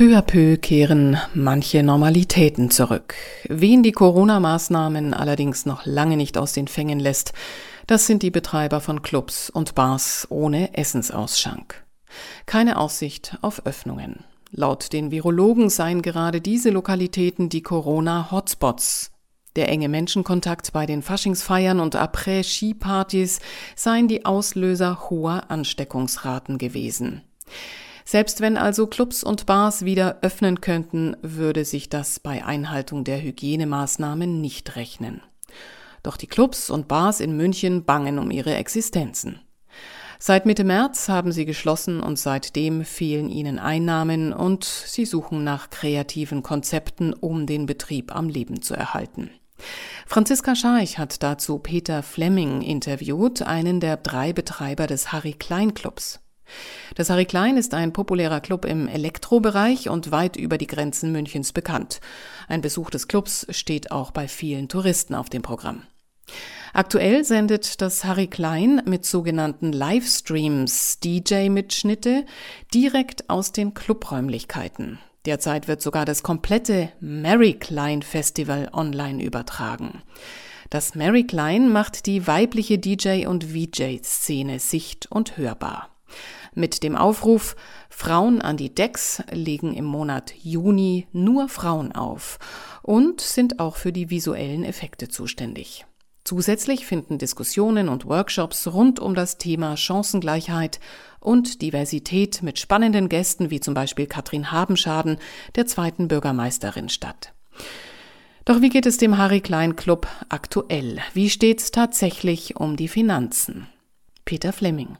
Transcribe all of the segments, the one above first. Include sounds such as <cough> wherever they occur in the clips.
Peu à peu kehren manche Normalitäten zurück. Wen die Corona-Maßnahmen allerdings noch lange nicht aus den Fängen lässt, das sind die Betreiber von Clubs und Bars ohne Essensausschank. Keine Aussicht auf Öffnungen. Laut den Virologen seien gerade diese Lokalitäten die Corona-Hotspots. Der enge Menschenkontakt bei den Faschingsfeiern und Après-Ski-Partys seien die Auslöser hoher Ansteckungsraten gewesen. Selbst wenn also Clubs und Bars wieder öffnen könnten, würde sich das bei Einhaltung der Hygienemaßnahmen nicht rechnen. Doch die Clubs und Bars in München bangen um ihre Existenzen. Seit Mitte März haben sie geschlossen und seitdem fehlen ihnen Einnahmen und sie suchen nach kreativen Konzepten, um den Betrieb am Leben zu erhalten. Franziska Scharch hat dazu Peter Fleming interviewt, einen der drei Betreiber des Harry Klein Clubs. Das Harry Klein ist ein populärer Club im Elektrobereich und weit über die Grenzen Münchens bekannt. Ein Besuch des Clubs steht auch bei vielen Touristen auf dem Programm. Aktuell sendet das Harry Klein mit sogenannten Livestreams DJ-Mitschnitte direkt aus den Clubräumlichkeiten. Derzeit wird sogar das komplette Mary Klein Festival online übertragen. Das Mary Klein macht die weibliche DJ- und VJ-Szene sicht- und hörbar mit dem Aufruf Frauen an die Decks legen im Monat Juni nur Frauen auf und sind auch für die visuellen Effekte zuständig. Zusätzlich finden Diskussionen und Workshops rund um das Thema Chancengleichheit und Diversität mit spannenden Gästen wie zum Beispiel Katrin Habenschaden, der zweiten Bürgermeisterin statt. Doch wie geht es dem Harry Klein Club aktuell? Wie steht's tatsächlich um die Finanzen? Peter Fleming.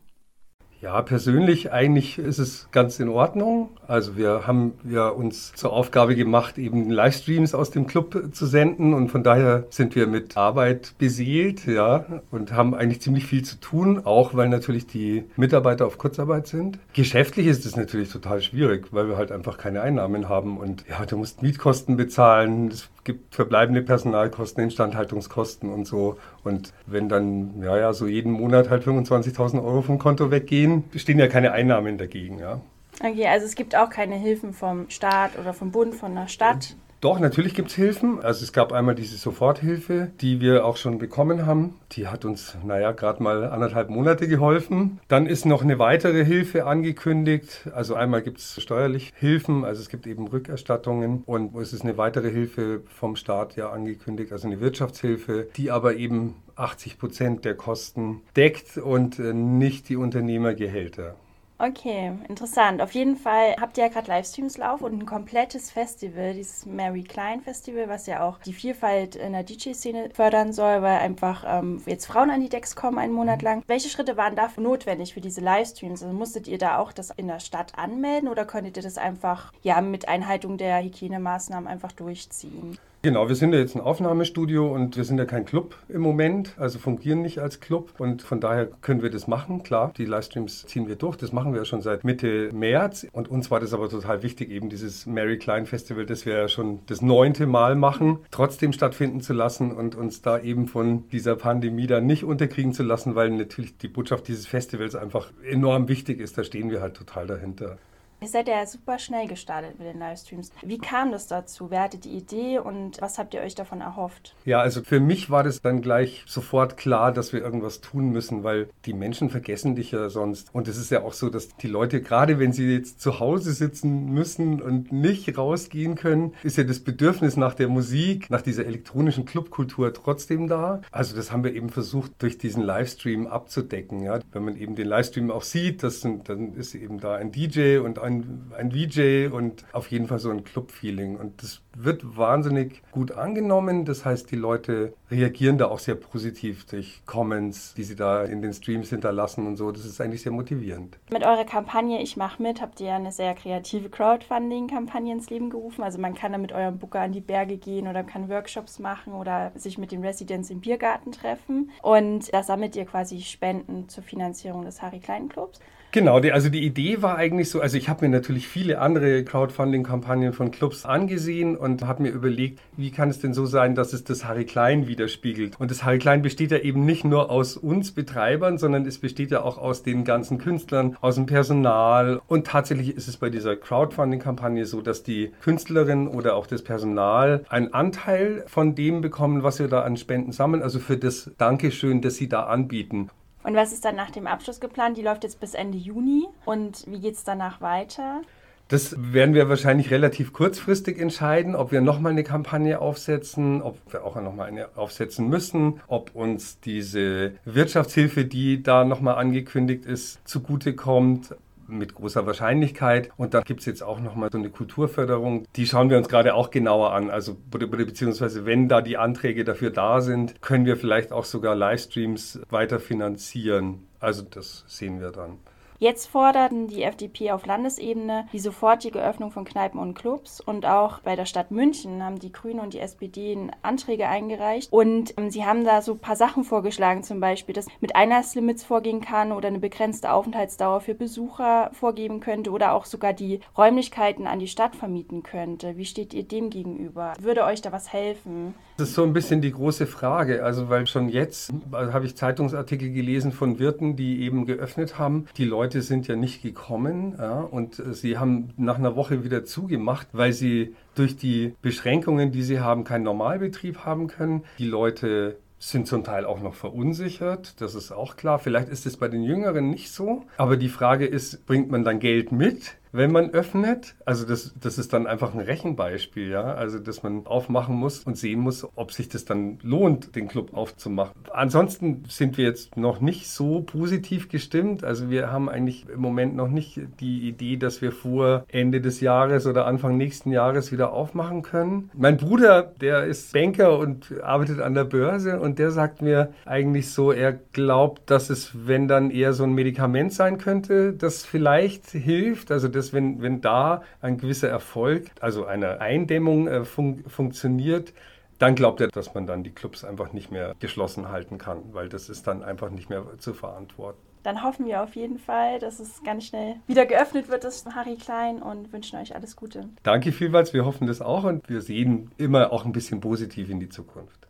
Ja, persönlich eigentlich ist es ganz in Ordnung. Also wir haben ja uns zur Aufgabe gemacht, eben Livestreams aus dem Club zu senden und von daher sind wir mit Arbeit beseelt, ja, und haben eigentlich ziemlich viel zu tun, auch weil natürlich die Mitarbeiter auf Kurzarbeit sind. Geschäftlich ist es natürlich total schwierig, weil wir halt einfach keine Einnahmen haben und ja, du musst Mietkosten bezahlen, es gibt verbleibende Personalkosten, Instandhaltungskosten und so. Und wenn dann, ja, ja, so jeden Monat halt 25.000 Euro vom Konto weggehen, stehen ja keine Einnahmen dagegen, ja. Okay, also es gibt auch keine Hilfen vom Staat oder vom Bund, von der Stadt. Doch, natürlich gibt es Hilfen. Also es gab einmal diese Soforthilfe, die wir auch schon bekommen haben. Die hat uns, naja, gerade mal anderthalb Monate geholfen. Dann ist noch eine weitere Hilfe angekündigt. Also einmal gibt es steuerlich Hilfen, also es gibt eben Rückerstattungen und es ist eine weitere Hilfe vom Staat ja angekündigt, also eine Wirtschaftshilfe, die aber eben 80 Prozent der Kosten deckt und äh, nicht die Unternehmergehälter. Okay, interessant. Auf jeden Fall habt ihr ja gerade Livestreams laufen und ein komplettes Festival, dieses Mary Klein Festival, was ja auch die Vielfalt in der DJ-Szene fördern soll, weil einfach ähm, jetzt Frauen an die Decks kommen einen Monat lang. Welche Schritte waren dafür notwendig für diese Livestreams? Also musstet ihr da auch das in der Stadt anmelden oder konntet ihr das einfach ja mit Einhaltung der Hygienemaßnahmen einfach durchziehen? Genau, wir sind ja jetzt ein Aufnahmestudio und wir sind ja kein Club im Moment, also fungieren nicht als Club und von daher können wir das machen, klar. Die Livestreams ziehen wir durch, das machen wir ja schon seit Mitte März und uns war das aber total wichtig, eben dieses Mary Klein Festival, das wir ja schon das neunte Mal machen, trotzdem stattfinden zu lassen und uns da eben von dieser Pandemie dann nicht unterkriegen zu lassen, weil natürlich die Botschaft dieses Festivals einfach enorm wichtig ist, da stehen wir halt total dahinter. Ihr seid ja super schnell gestartet mit den Livestreams. Wie kam das dazu? Wer hatte die Idee und was habt ihr euch davon erhofft? Ja, also für mich war das dann gleich sofort klar, dass wir irgendwas tun müssen, weil die Menschen vergessen dich ja sonst. Und es ist ja auch so, dass die Leute, gerade wenn sie jetzt zu Hause sitzen müssen und nicht rausgehen können, ist ja das Bedürfnis nach der Musik, nach dieser elektronischen Clubkultur trotzdem da. Also das haben wir eben versucht, durch diesen Livestream abzudecken. Ja. Wenn man eben den Livestream auch sieht, das sind, dann ist eben da ein DJ und ein ein, ein VJ und auf jeden Fall so ein Club-Feeling. Und das wird wahnsinnig gut angenommen. Das heißt, die Leute reagieren da auch sehr positiv durch Comments, die sie da in den Streams hinterlassen und so. Das ist eigentlich sehr motivierend. Mit eurer Kampagne Ich mach mit habt ihr ja eine sehr kreative Crowdfunding-Kampagne ins Leben gerufen. Also man kann da mit eurem Booker an die Berge gehen oder kann Workshops machen oder sich mit den Residents im Biergarten treffen. Und da sammelt ihr quasi Spenden zur Finanzierung des Harry Klein Clubs. Genau, die, also die Idee war eigentlich so, also ich habe mir natürlich viele andere Crowdfunding-Kampagnen von Clubs angesehen und habe mir überlegt, wie kann es denn so sein, dass es das Harry Klein widerspiegelt. Und das Harry Klein besteht ja eben nicht nur aus uns Betreibern, sondern es besteht ja auch aus den ganzen Künstlern, aus dem Personal. Und tatsächlich ist es bei dieser Crowdfunding-Kampagne so, dass die Künstlerin oder auch das Personal einen Anteil von dem bekommen, was wir da an Spenden sammeln, also für das Dankeschön, das sie da anbieten. Und was ist dann nach dem Abschluss geplant? Die läuft jetzt bis Ende Juni. Und wie geht es danach weiter? Das werden wir wahrscheinlich relativ kurzfristig entscheiden, ob wir nochmal eine Kampagne aufsetzen, ob wir auch nochmal eine aufsetzen müssen, ob uns diese Wirtschaftshilfe, die da nochmal angekündigt ist, zugutekommt mit großer Wahrscheinlichkeit. Und dann gibt es jetzt auch nochmal so eine Kulturförderung. Die schauen wir uns gerade auch genauer an. Also beziehungsweise wenn da die Anträge dafür da sind, können wir vielleicht auch sogar Livestreams weiter finanzieren. Also das sehen wir dann. Jetzt forderten die FDP auf Landesebene die sofortige Öffnung von Kneipen und Clubs und auch bei der Stadt München haben die Grünen und die SPD Anträge eingereicht und ähm, sie haben da so ein paar Sachen vorgeschlagen, zum Beispiel, dass mit Einlasslimits vorgehen kann oder eine begrenzte Aufenthaltsdauer für Besucher vorgeben könnte oder auch sogar die Räumlichkeiten an die Stadt vermieten könnte. Wie steht ihr dem gegenüber? Würde euch da was helfen? Das ist so ein bisschen die große Frage. Also, weil schon jetzt also habe ich Zeitungsartikel gelesen von Wirten, die eben geöffnet haben. Die Leute Leute sind ja nicht gekommen ja, und äh, sie haben nach einer Woche wieder zugemacht, weil sie durch die Beschränkungen, die sie haben, keinen Normalbetrieb haben können. Die Leute sind zum Teil auch noch verunsichert, das ist auch klar. Vielleicht ist es bei den Jüngeren nicht so, aber die Frage ist, bringt man dann Geld mit? Wenn man öffnet. Also das, das ist dann einfach ein Rechenbeispiel, ja. Also dass man aufmachen muss und sehen muss, ob sich das dann lohnt, den Club aufzumachen. Ansonsten sind wir jetzt noch nicht so positiv gestimmt. Also wir haben eigentlich im Moment noch nicht die Idee, dass wir vor Ende des Jahres oder Anfang nächsten Jahres wieder aufmachen können. Mein Bruder, der ist Banker und arbeitet an der Börse und der sagt mir eigentlich so, er glaubt, dass es, wenn dann eher so ein Medikament sein könnte, das vielleicht hilft. Also das dass wenn, wenn da ein gewisser Erfolg, also eine Eindämmung äh, fun funktioniert, dann glaubt er, dass man dann die Clubs einfach nicht mehr geschlossen halten kann, weil das ist dann einfach nicht mehr zu verantworten. Dann hoffen wir auf jeden Fall, dass es ganz schnell wieder geöffnet wird, das Harry Klein, und wünschen euch alles Gute. Danke vielmals, wir hoffen das auch und wir sehen immer auch ein bisschen positiv in die Zukunft.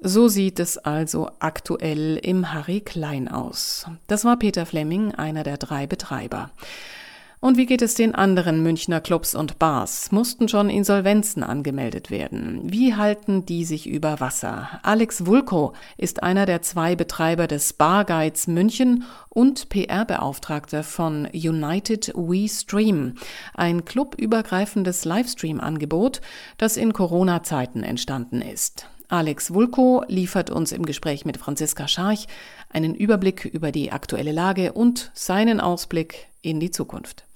So sieht es also aktuell im Harry Klein aus. Das war Peter Fleming, einer der drei Betreiber. Und wie geht es den anderen Münchner Clubs und Bars? Mussten schon Insolvenzen angemeldet werden? Wie halten die sich über Wasser? Alex Vulko ist einer der zwei Betreiber des Bar Guides München und PR-Beauftragter von United We Stream, ein clubübergreifendes Livestream-Angebot, das in Corona-Zeiten entstanden ist. Alex Vulko liefert uns im Gespräch mit Franziska Scharch einen Überblick über die aktuelle Lage und seinen Ausblick in die Zukunft.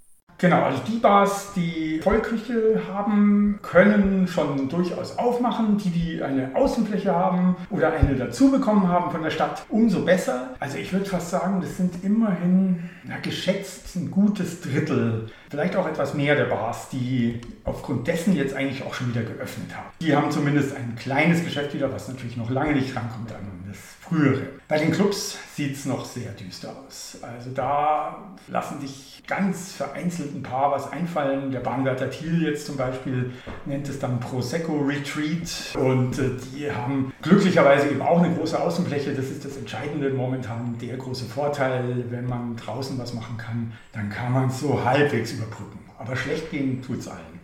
Genau, also die Bars, die Vollküche haben, können schon durchaus aufmachen. Die, die eine Außenfläche haben oder eine dazu bekommen haben von der Stadt, umso besser. Also ich würde fast sagen, das sind immerhin na, geschätzt ein gutes Drittel, vielleicht auch etwas mehr der Bars, die aufgrund dessen jetzt eigentlich auch schon wieder geöffnet haben. Die haben zumindest ein kleines Geschäft wieder, was natürlich noch lange nicht rankommt an das frühere. Bei den Clubs sieht es noch sehr düster aus. Also da lassen sich ganz vereinzelt ein paar was einfallen. Der Bahnwärter Thiel jetzt zum Beispiel nennt es dann Prosecco Retreat und äh, die haben glücklicherweise eben auch eine große Außenfläche. Das ist das Entscheidende momentan, der große Vorteil, wenn man draußen was machen kann, dann kann man es so halbwegs überbrücken. Aber schlecht gehen tut es allen.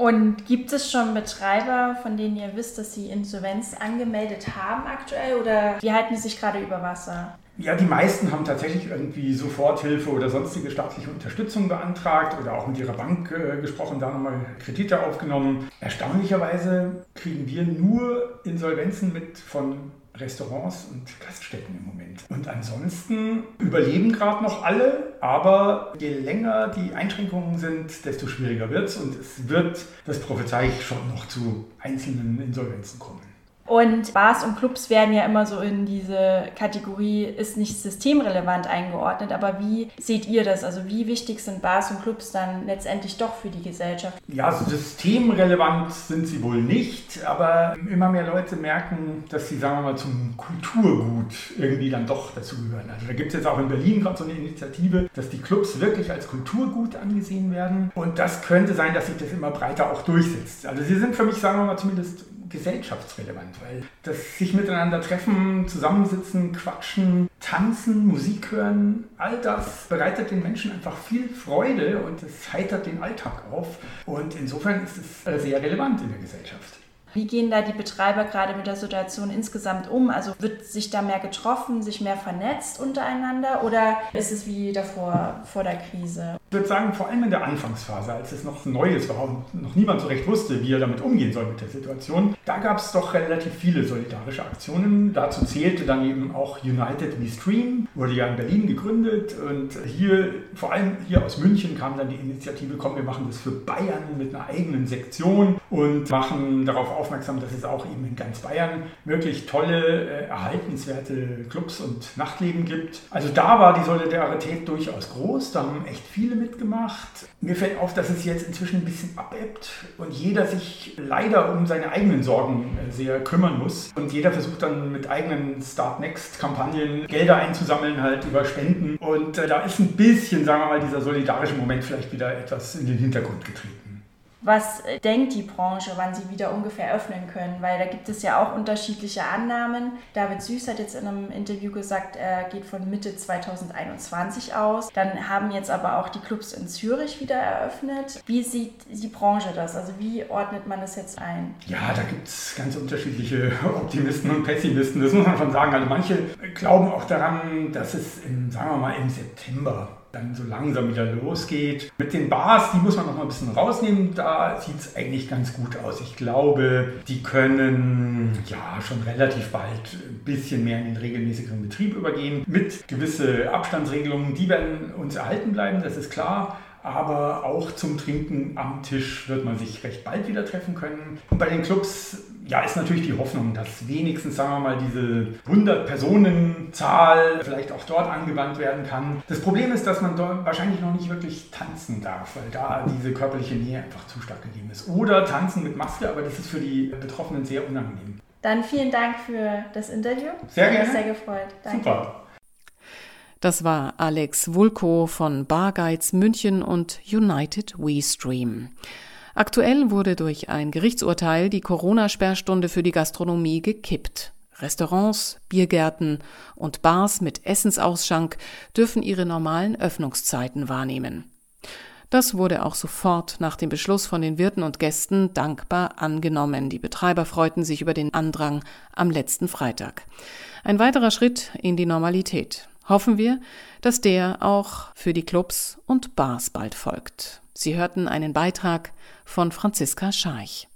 Und gibt es schon Betreiber, von denen ihr wisst, dass sie Insolvenz angemeldet haben aktuell oder die halten sich gerade über Wasser? Ja, die meisten haben tatsächlich irgendwie Soforthilfe oder sonstige staatliche Unterstützung beantragt oder auch mit ihrer Bank äh, gesprochen, da nochmal Kredite aufgenommen. Erstaunlicherweise kriegen wir nur Insolvenzen mit von Restaurants und Gaststätten im Moment. Und ansonsten überleben gerade noch alle, aber je länger die Einschränkungen sind, desto schwieriger wird es und es wird, das prophezei ich, schon noch zu einzelnen Insolvenzen kommen. Und Bars und Clubs werden ja immer so in diese Kategorie, ist nicht systemrelevant eingeordnet. Aber wie seht ihr das? Also wie wichtig sind Bars und Clubs dann letztendlich doch für die Gesellschaft? Ja, systemrelevant sind sie wohl nicht, aber immer mehr Leute merken, dass sie, sagen wir mal, zum Kulturgut irgendwie dann doch dazugehören. Also da gibt es jetzt auch in Berlin gerade so eine Initiative, dass die Clubs wirklich als Kulturgut angesehen werden. Und das könnte sein, dass sich das immer breiter auch durchsetzt. Also sie sind für mich, sagen wir mal, zumindest gesellschaftsrelevant, weil das sich miteinander treffen, zusammensitzen, quatschen, tanzen, Musik hören, all das bereitet den Menschen einfach viel Freude und es heitert den Alltag auf. Und insofern ist es äh, sehr relevant in der Gesellschaft. Wie gehen da die Betreiber gerade mit der Situation insgesamt um? Also wird sich da mehr getroffen, sich mehr vernetzt untereinander oder ist es wie davor, vor der Krise? Ich würde sagen, vor allem in der Anfangsphase, als es noch Neues war und noch niemand so recht wusste, wie er damit umgehen soll mit der Situation, da gab es doch relativ viele solidarische Aktionen. Dazu zählte dann eben auch United We Stream, wurde ja in Berlin gegründet und hier, vor allem hier aus München, kam dann die Initiative, komm, wir machen das für Bayern mit einer eigenen Sektion und machen darauf auf, aufmerksam, dass es auch eben in ganz Bayern wirklich tolle, äh, erhaltenswerte Clubs und Nachtleben gibt. Also da war die Solidarität durchaus groß, da haben echt viele mitgemacht. Mir fällt auf, dass es jetzt inzwischen ein bisschen abebbt und jeder sich leider um seine eigenen Sorgen äh, sehr kümmern muss. Und jeder versucht dann mit eigenen Start Next-Kampagnen Gelder einzusammeln, halt über Spenden. Und äh, da ist ein bisschen, sagen wir mal, dieser solidarische Moment vielleicht wieder etwas in den Hintergrund getreten. Was äh, denkt die Branche, wann sie wieder ungefähr öffnen können? Weil da gibt es ja auch unterschiedliche Annahmen. David Süß hat jetzt in einem Interview gesagt, er geht von Mitte 2021 aus. Dann haben jetzt aber auch die Clubs in Zürich wieder eröffnet. Wie sieht die Branche das? Also wie ordnet man das jetzt ein? Ja, da gibt es ganz unterschiedliche <laughs> Optimisten und Pessimisten. Das muss man schon sagen. Also manche glauben auch daran, dass es im, sagen wir mal, im September dann so langsam wieder losgeht. Mit den Bars, die muss man noch mal ein bisschen rausnehmen, da sieht es eigentlich ganz gut aus. Ich glaube, die können ja schon relativ bald ein bisschen mehr in den regelmäßigeren Betrieb übergehen. Mit gewisse Abstandsregelungen, die werden uns erhalten bleiben, das ist klar aber auch zum Trinken am Tisch wird man sich recht bald wieder treffen können. Und bei den Clubs ja, ist natürlich die Hoffnung, dass wenigstens, sagen wir mal, diese 100-Personen-Zahl vielleicht auch dort angewandt werden kann. Das Problem ist, dass man dort wahrscheinlich noch nicht wirklich tanzen darf, weil da diese körperliche Nähe einfach zu stark gegeben ist. Oder tanzen mit Maske, aber das ist für die Betroffenen sehr unangenehm. Dann vielen Dank für das Interview. Sehr gerne. Sehr gefreut. Danke. Super. Das war Alex Wulko von Bargeiz München und United We Stream. Aktuell wurde durch ein Gerichtsurteil die Corona-Sperrstunde für die Gastronomie gekippt. Restaurants, Biergärten und Bars mit Essensausschank dürfen ihre normalen Öffnungszeiten wahrnehmen. Das wurde auch sofort nach dem Beschluss von den Wirten und Gästen dankbar angenommen. Die Betreiber freuten sich über den Andrang am letzten Freitag. Ein weiterer Schritt in die Normalität. Hoffen wir, dass der auch für die Clubs und Bars bald folgt. Sie hörten einen Beitrag von Franziska Scharch.